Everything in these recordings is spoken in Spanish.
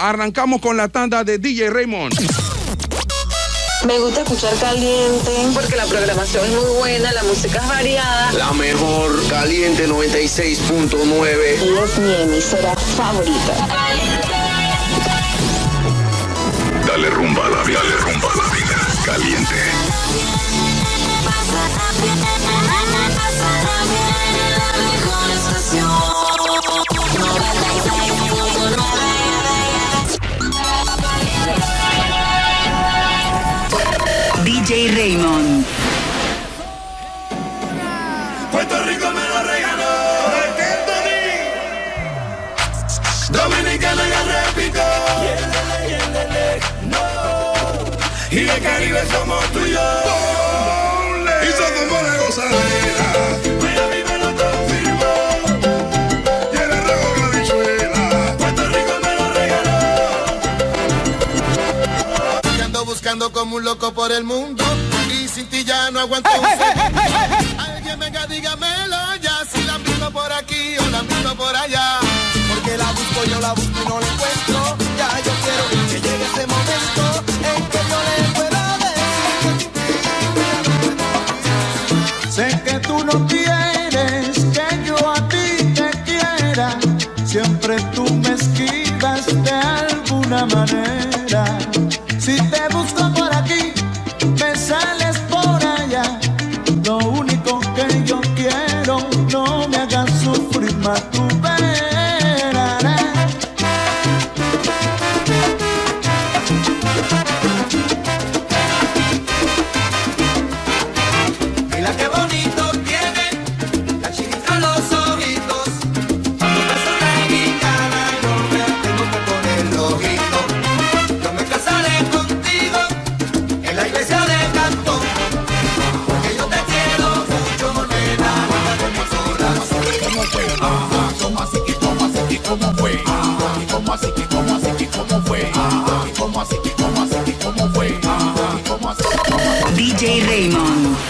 arrancamos con la tanda de DJ Raymond. Me gusta escuchar caliente porque la programación es muy buena, la música es variada. La mejor caliente 96.9. Es mi emisora favorita. Dale rumba a la vida, dale rumba a la vida. Caliente. DJ Raymond. Puerto Rico me lo regaló. Dominicana ya repito. No. Y de Caribe somos tú y. Y somos la gozadera. Ando como un loco por el mundo y sin ti ya no aguanto un. Alguien venga, dígamelo ya si la visto por aquí o la visto por allá. Porque la busco, yo la busco y no la encuentro. Ya yo quiero que llegue ese momento en que yo le pueda decir. Sé que tú no quieres que yo a ti te quiera. Siempre tú me esquivas de alguna manera. DJ Raymond.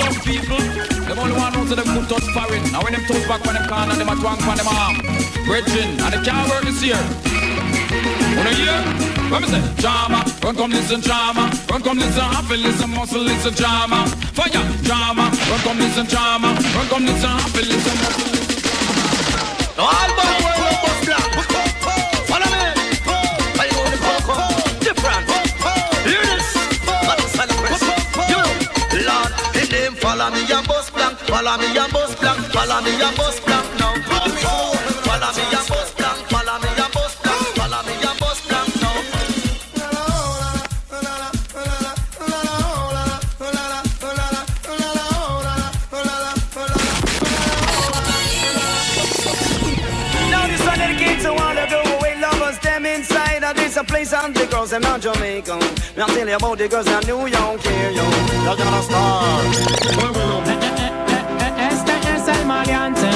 some people, them only want to them good touch foreign. Now when them touch back when them can and them a twang on them arm. Brethren, and they can't work this year. Wanna hear? Let me say, drama, run come listen drama, run come listen happy, listen muscle, listen drama. Fire, drama, run come listen drama, run come listen happy, listen muscle, listen drama. All the world Follow me and bus blank. Follow me and bus blank now. Follow me and bus blank. Follow me and bus blank. Follow me and bus blank now. Now this one dedicated to all the away lovers, them inside of this a place and the girls them not Jamaican. Me I tell you about the girls in New York, here yo. You're gonna star. maleante,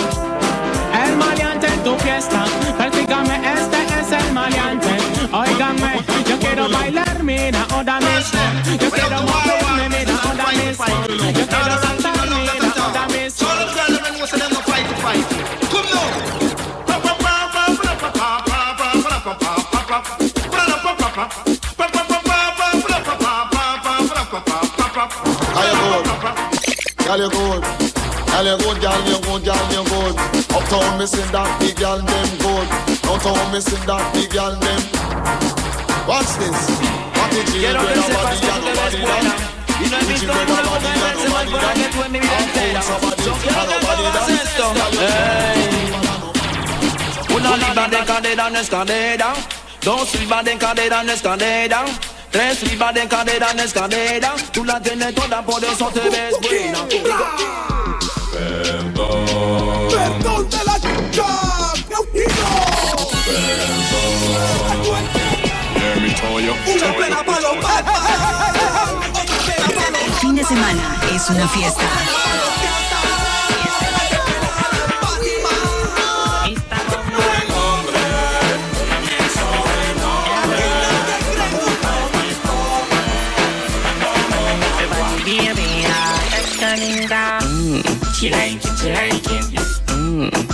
el maleante en tu fiesta. Practícame, este es el maleante. Óigame, yo quiero bailar, mira, o dame. Yo quiero moverme, mira, o dame. Yo quiero saltar, mira, o dame. Solo fight Gyal you good, gyal you good, gyal you good. Uptown missing that big gyal, them good. Downtown missing that big gyal, them. Watch this. What did you do? Nobody, nobody, nobody. You know me don't know what I'm saying, but I get when me be there. Jump down and go and say stuff. Hey. Una liba de cadera no es cadera. Dos liba de cadera no es cadera. Tres libras de cadera no es cadera, tú la tienes toda, por eso te ves buena. El fin de semana es una fiesta. Mm. She like it, she like it. Mm.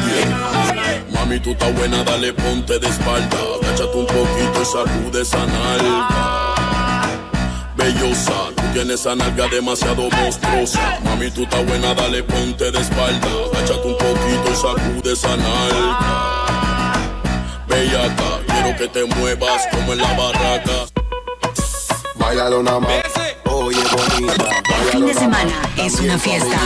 Mami, tú estás buena, dale ponte de espalda. Agáchate un poquito y sacude esa nalga. Bellosa, tú tienes esa nalga demasiado monstruosa. Mami, tú estás buena, dale ponte de espalda. Agáchate un poquito y sacude esa nalga. Bellaca, quiero que te muevas como en la barraca. Bailalo una más. Oye, bonita. El fin de semana es una fiesta.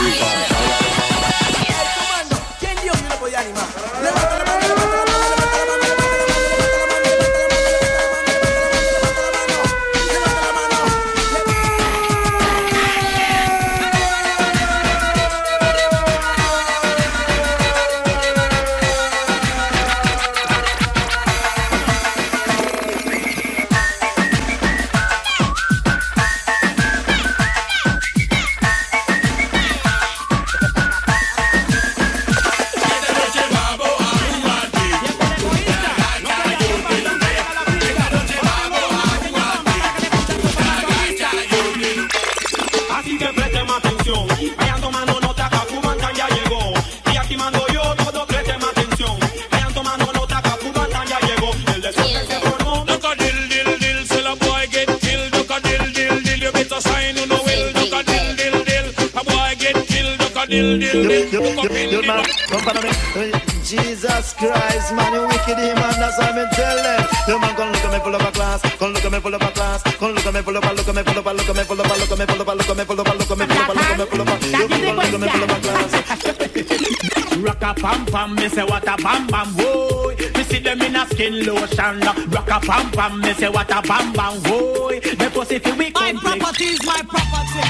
Rock a pam pam, me say what a bam bam, whoa. Me pussy feel we My property is my property.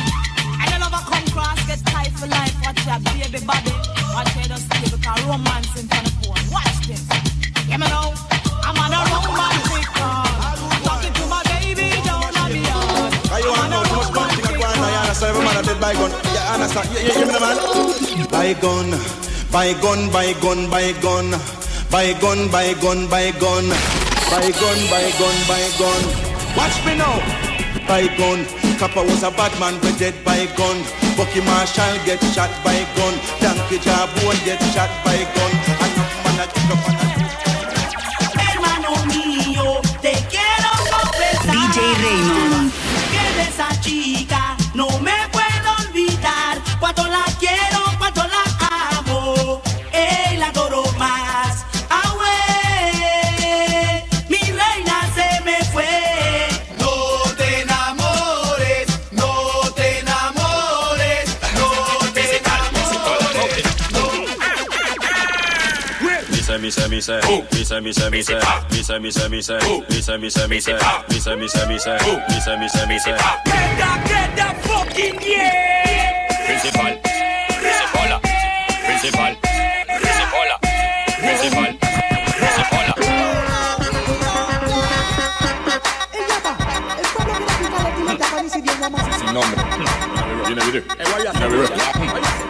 I don't ever come cross, get tight for life. Watch your baby body. Watch your just stay because romance in front of phone. Watch this. Hear me now. I'm on a romantic call. Talking to my baby down on the yard. How you want to know too much gun thing go on now, you understand every man a dead by gun. You understand? You, you hear me the man? By gun, by gun, by gun, by gun. By gun, by gun, by gun. By gun, by gun, by gun. Watch me now. By gun. Kappa was a bad man, but dead by gun. Bucky Marshall get shot by gun. Donkey Jabone get shot by gun. And man a kick up say, me say, me say, me say, me say, me say. Get that, get that fucking yeah. Principal, principala, principal, principala, principal, principala. Sin nombre. Viene video. Viene video.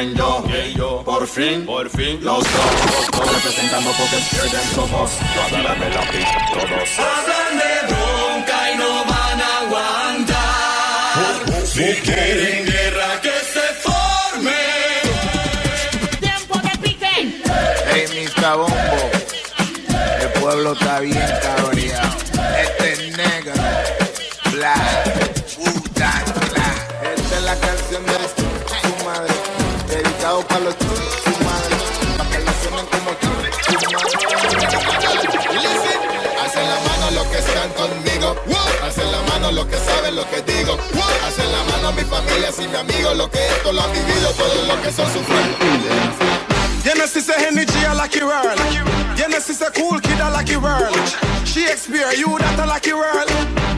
Hey tú, hey tú, ¿quién yo? Yo, ¿por fin, por fin, los dos, los dos representando porque pierden somos. Dame la pista, todos. Hablan de bronca y no van a aguantar. Si quieren guerra, que se forme. Tiempo de pique. Hey, Mr. Bombo. El pueblo está bien cabreado. Los que saben lo que digo. Hacen la mano mi familia y mi amigo. Lo que esto lo han vivido, todos los que son sufriendo. A Henry G, a lucky world. Genesis a cool kid, a lucky world. Shakespeare, you that a lucky world.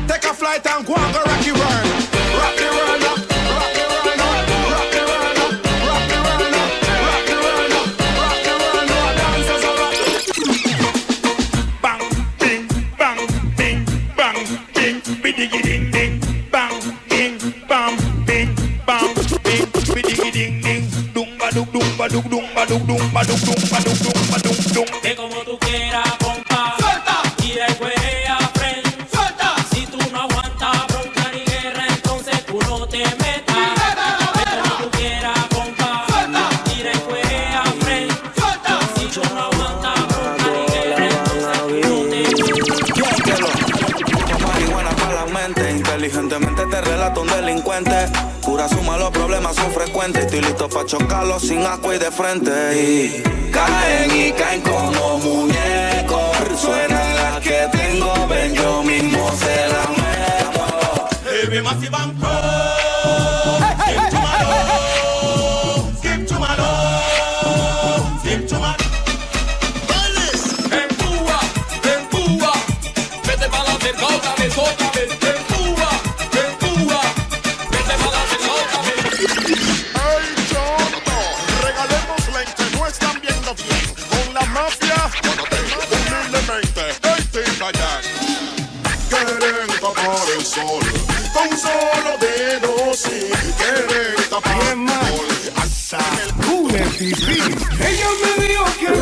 Take a flight and go and go. Rock world baduk dum baduk dum baduk dum. Chocarlos sin asco y de frente. Y caen y caen como muñecos. Suenan las que tengo, ven, yo mismo se la meto. Solo dedo, sí. Quieren tapar el sol. Ella me dijo que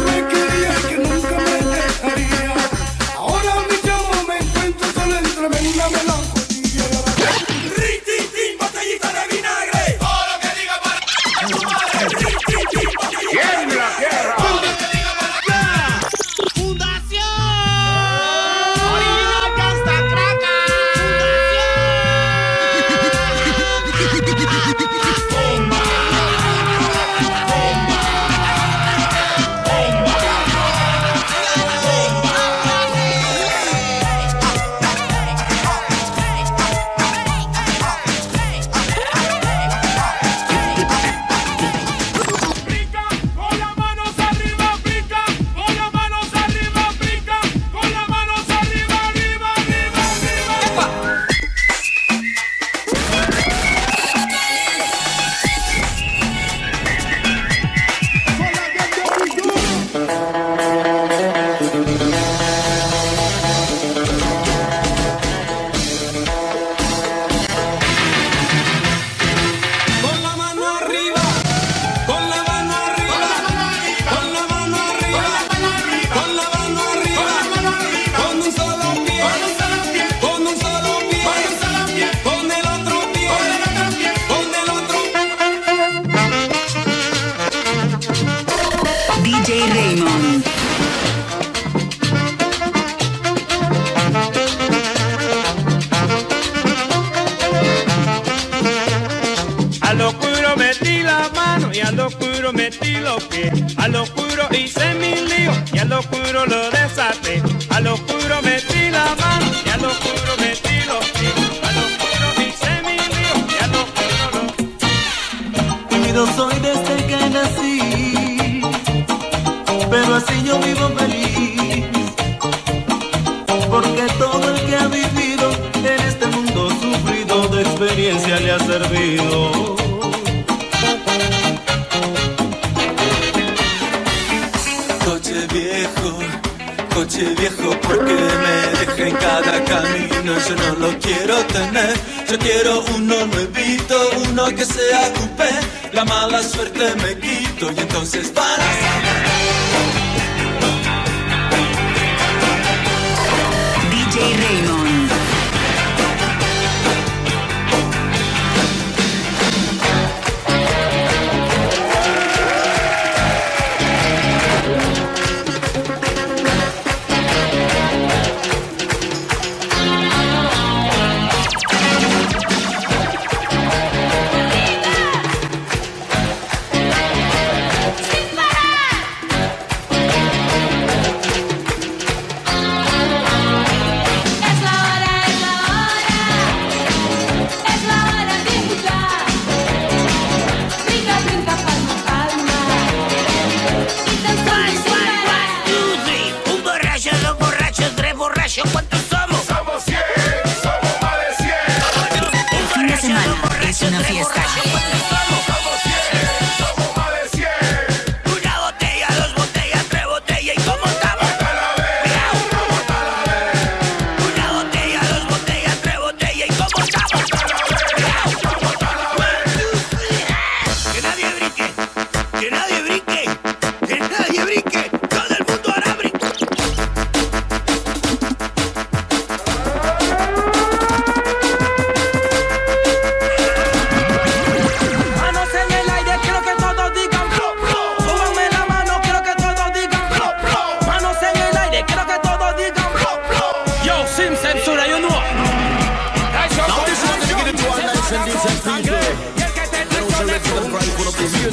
experiencia le ha servido. Coche viejo, coche viejo, porque me deja en cada camino. Yo no lo quiero tener, yo quiero uno nuevito, uno que sea coupé. la mala suerte me quito y entonces para DJ Raymond.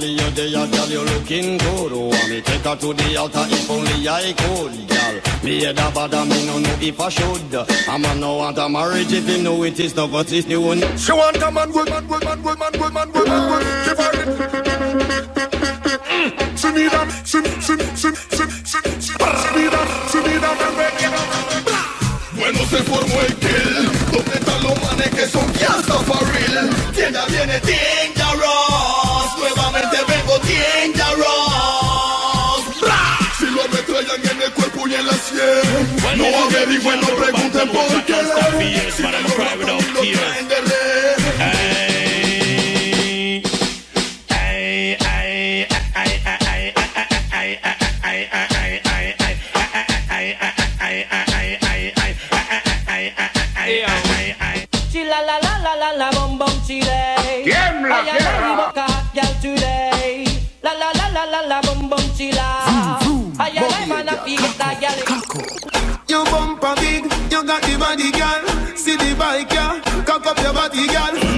Beverly, you there, girl, you looking good. Oh, want me take her to the altar if only I could, girl. Me head a bother, me no know if I should. A man no want a marriage if he know it is not what is new. She want a man, good man, good man, good man, good man, good man, good. Give her it. Mm. She need a, she, she, she, she, she, she, she need a, she need a man ready. Bueno se formó el kill ¿Dónde están los manes que son hasta for real? Tienda viene Dangerous cuerpo y en la sien No averigüen, no pregunten por qué. Si me lo rapan, lo feel that girl. Your bumper big, you got the body, girl. See the bike, yeah. Cock up your body, girl.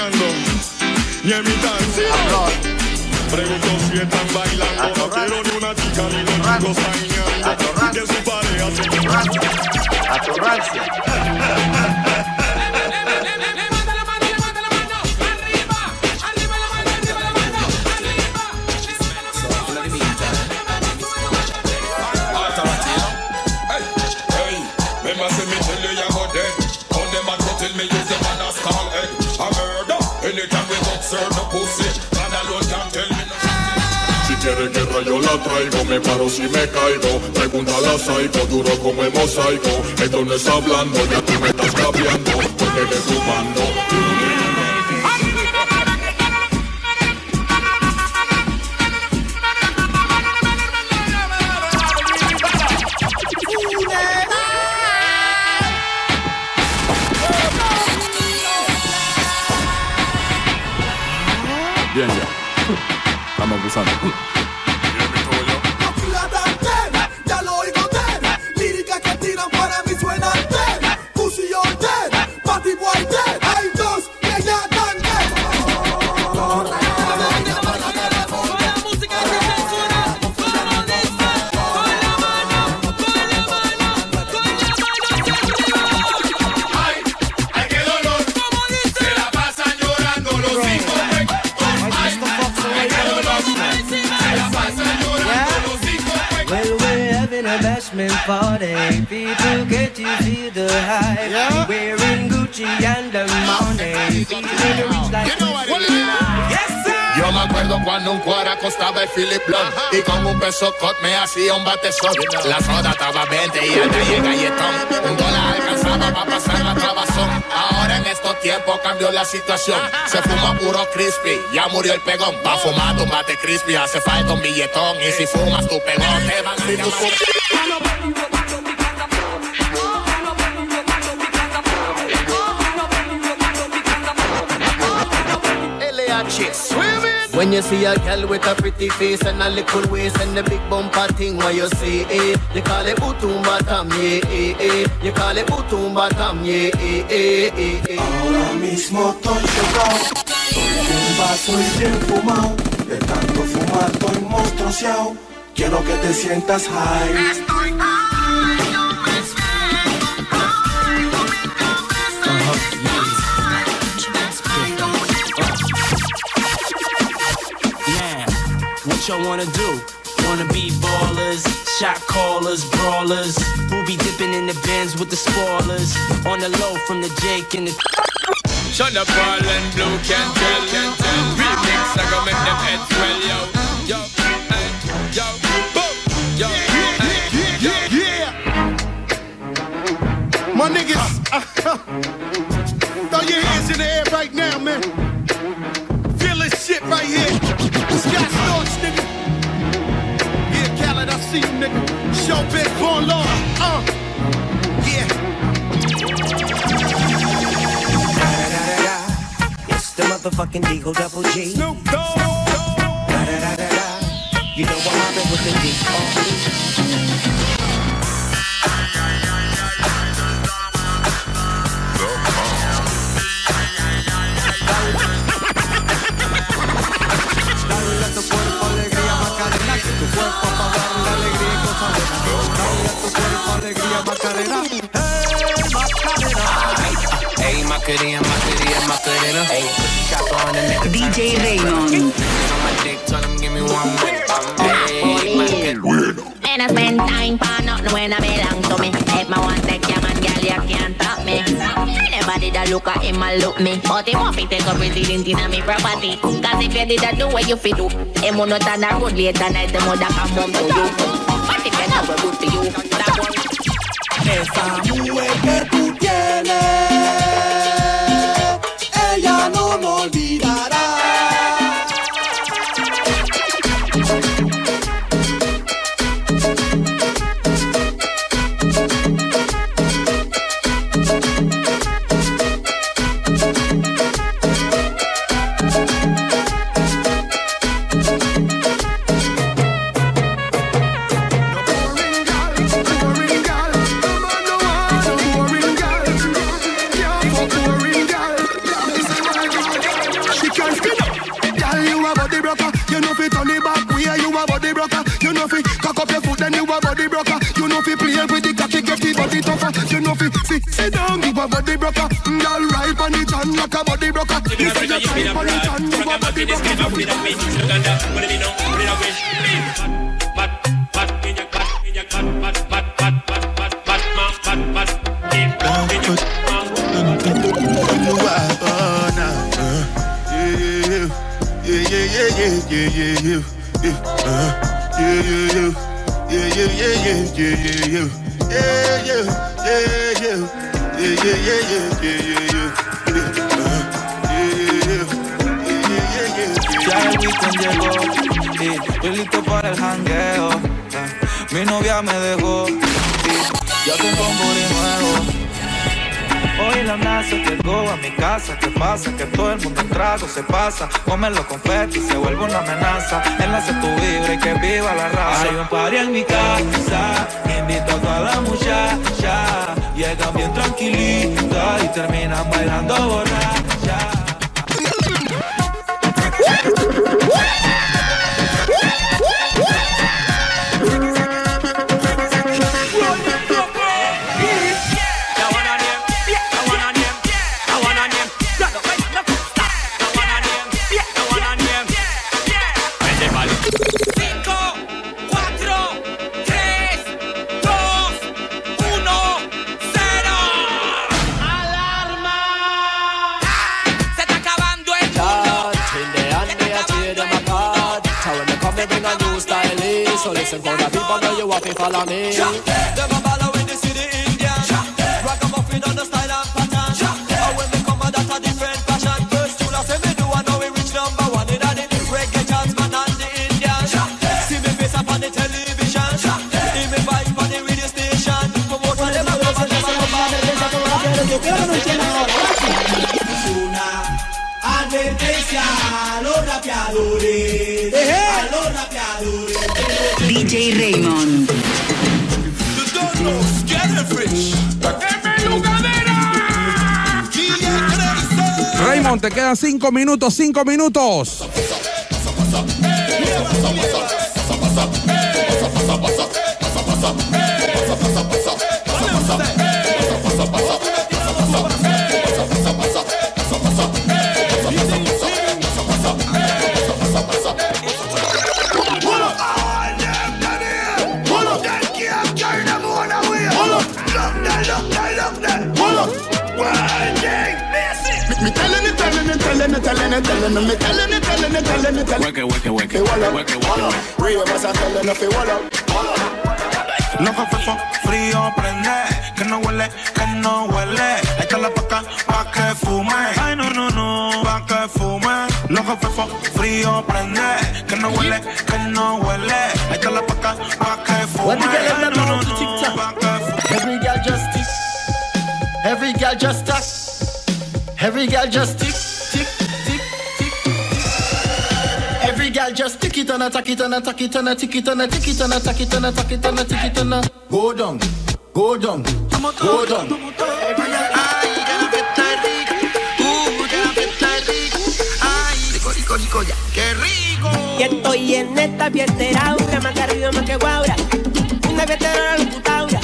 Sañando. Ni en mi canción. Pregunto si están bailando. No quiero ni una chica, ni los chicos sañando. Que su pareja se Atorrancia. Quiere guerra yo la traigo, me paro si me caigo. Pregúntale a Psycho, duro como el mosaico. Esto no es hablando, ya tú me estás cambiando. Porque eres tu mando. Acuerdo cuando un cuara costaba el Philip Blunt Y con un peso cot me hacía un batezón La soda estaba 20 y el calle galletón Un dólar alcanzaba para pasar la trabazón Ahora en estos tiempos cambió la situación Se fuma puro crispy, ya murió el pegón Va fumando un bate crispy, hace falta un billetón Y si fumas tu pegón te van a llamar LH swimming. When you see a girl with a pretty face and a little waist and the big bumper thing, what you say, eh? You call it butumba tam, yeah, eh, eh. You call it butumba tam, yeah, eh, eh, eh, eh. Ahora mismo estoy chocado Estoy bien vaso y bien fumado De tanto fumar estoy monstruoseado Quiero que te sientas high Now, what y'all wanna do? Wanna be ballers, shot callers, brawlers, We'll be dipping in the bins with the spoilers, on the low from the Jake and the. Shut up, Paul and Blue can't tell, Can't tell. Remix, I go make them heads swell, yo. Yo, hey, yo, boom, yo, hey, yo. Yeah. My niggas, uh-huh. throw your hands in the air right now, man. Feel this shit right here. Scott Storch, nigga. Yeah, Khaled, I see you, nigga. Show big born law. Uh. Yeah. Da da da da. It's the motherfucking Deagle Double G. Snoop Dogg. You know what happened with the D. alegría Macarena Hey Macarena Hey, Macarena, Macarena, Macarena. Hey, chop on the neck. DJ Raymond. On my dick, tell him give me one minute. Hey, Macarena. And I spend time for nothing when I belong to me. If my one take your man, girl, you can't stop me. Anybody that look at him and look me. But he want to take up resident in me property. Cause if you did that, do what you fit do. Him will not on the road later night, the mother come home to you. But if you know what good to you, that one. Esa mujer que tú tienes She can't up. Girl, you a body broker. You know fi turn it back way. You a body broker. You know fi cock up your foot, then you a body broker. You know fi play with the cocky, get the body tougher. You know fi sit, sit down, you a body broker. Girl, right on the chan like a body broker. You say you right on the chan, you a body broker. Ya el weekend llegó estoy listo para el jangueo. Eh, Mi novia me dejó y yo tengo un. Hoy la NASA llegó a mi casa. ¿Qué pasa? Que todo el mundo en trago se pasa. Comen los confetis, se vuelve una amenaza. Enlace tu vibra y que viva la raza. Hay un party en mi casa. Invito a toda la muchacha. Llegan bien tranquilita y terminan bailando borracha. Listen for the people, know you have to follow me. Them a ball when they see the Indian. Ragamuffin on the style and pattern. And when they come, a different fashion. First tune I say me do, I know we reach number one in the reggae man and the Indian. See me face up on the television. Hear me vibe on the radio station. Promote for them a come and them a Una advertencia a los rapeadores, Raymond. Raymond, te quedan cinco minutos, cinco minutos. Telling it, telling it, telling me telling it, telling it, telling it, telling it. Work it, work it, work it. Work it, work. Real telling fi wall up. Loco fefo, frío prende, que no huele, que no huele. Echa la paca pa' que fume. Ay no no no, pa' que fume. Loco fefo, frío prende, que no huele, que no huele. Echa la paca pa' que fume. Ay, no, no, no, pa' que fume. Every girl just tick. Every girl just tick. Every girl just tick, Every girl just tick it and a tack it and a tack it and a tick it and a tick it and a tack it and a tack it and a tick it and a go down, go down, go down. Fiesta fiesta qué rico. Y estoy en esta fiestera, una más que arriba, más que guaura. Una fiestera, la locutaura.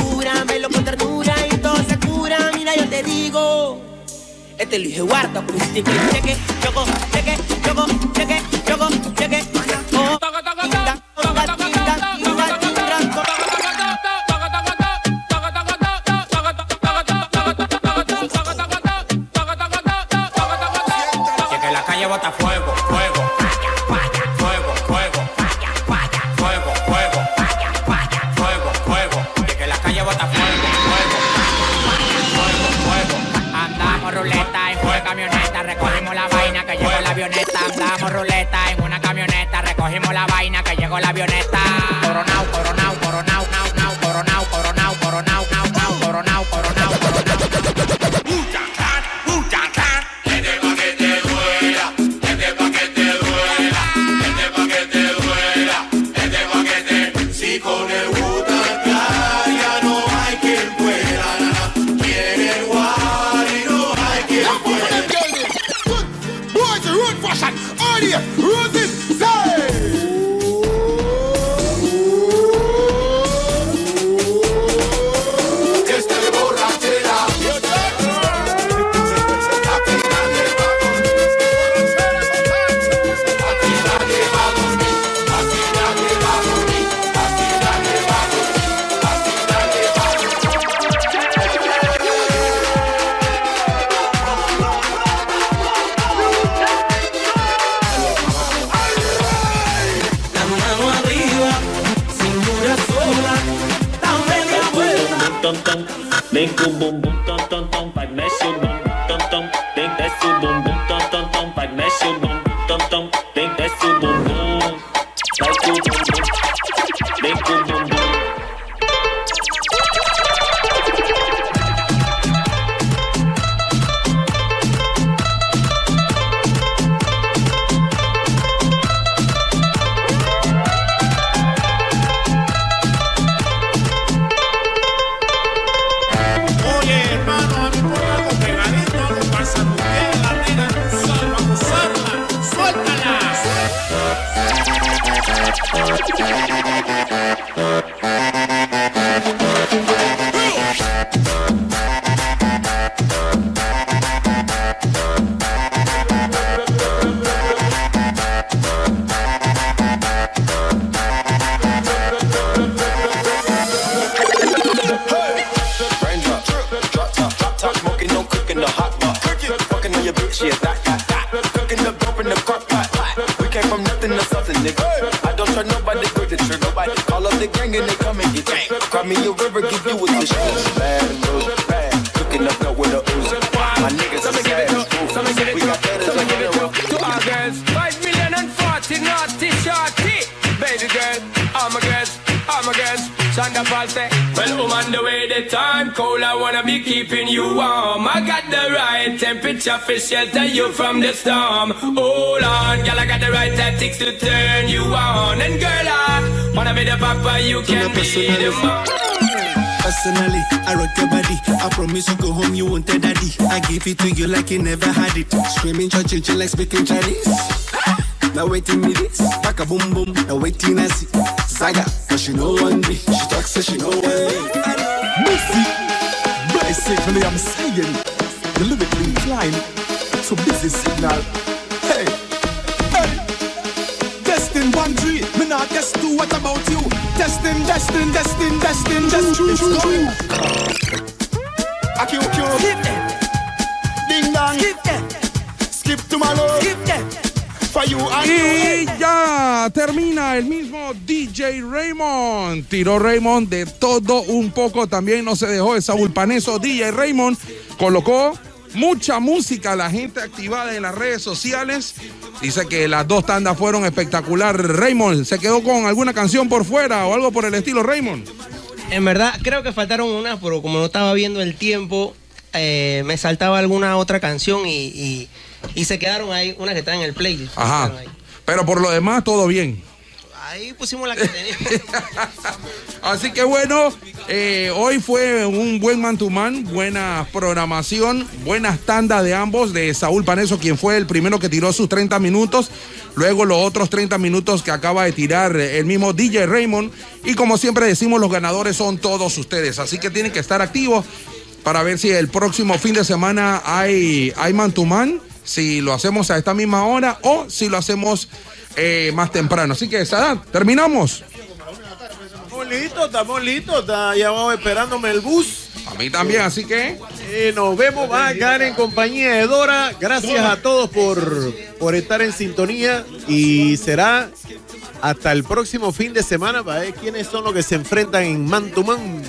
Cura, me lo con ternura y todo se cura. Mira, yo te digo. Este lo dije guarda, y cheque, cheque, choco, cheque, choco, cheque. jump Thank you. Keeping you warm. I got the right temperature for shelter you from the storm. Hold on, girl, I got the right tactics to turn you on. And girl, I wanna be the papa, you can be the mom. Personally, I rock your body. I promise you go home, you won't tell daddy. I give it to you like you never had it. Screaming, church, like speaking Chinese. Now waiting me this, back a boom boom. Now waiting I see Saga, cause she know one day. She talks, so she know one day. I'm saying the lyrically inclined to busy signal. Hey, hey, destin one three. Me not guess two. What about you? Destin, destin, destin, destin, destin. It's going. A Q Q. Skip them. Ding dong. Skip them. Skip to my love. Skip them. Y ya termina el mismo DJ Raymond. Tiró Raymond de todo un poco. También no se dejó de Saúl Paneso. DJ Raymond colocó mucha música. La gente activada en las redes sociales. Dice que las dos tandas fueron espectacular. Raymond, ¿se quedó con alguna canción por fuera o algo por el estilo, Raymond? En verdad, creo que faltaron unas, pero como no estaba viendo el tiempo, eh, me saltaba alguna otra canción y, y- y se quedaron ahí, unas que están en el playlist. Ajá. Pero por lo demás, todo bien. Ahí pusimos la que teníamos. Así que bueno, eh, hoy fue un buen man to man, buena programación, buenas tandas de ambos, de Saúl Paneso, quien fue el primero que tiró sus 30 minutos, luego los otros 30 minutos que acaba de tirar el mismo DJ Raymond, y como siempre decimos, los ganadores son todos ustedes, así que tienen que estar activos para ver si el próximo fin de semana hay, hay man to man, si lo hacemos a esta misma hora o si lo hacemos eh, más temprano. Así que, Sadat, terminamos. Estamos listos, estamos listos. está- ya vamos esperándome el bus. A mí también, así que. Eh, nos vemos, va a quedar en compañía de Dora. Gracias a todos por, por estar en sintonía. Y será hasta el próximo fin de semana para ver quiénes son los que se enfrentan en Man to Man.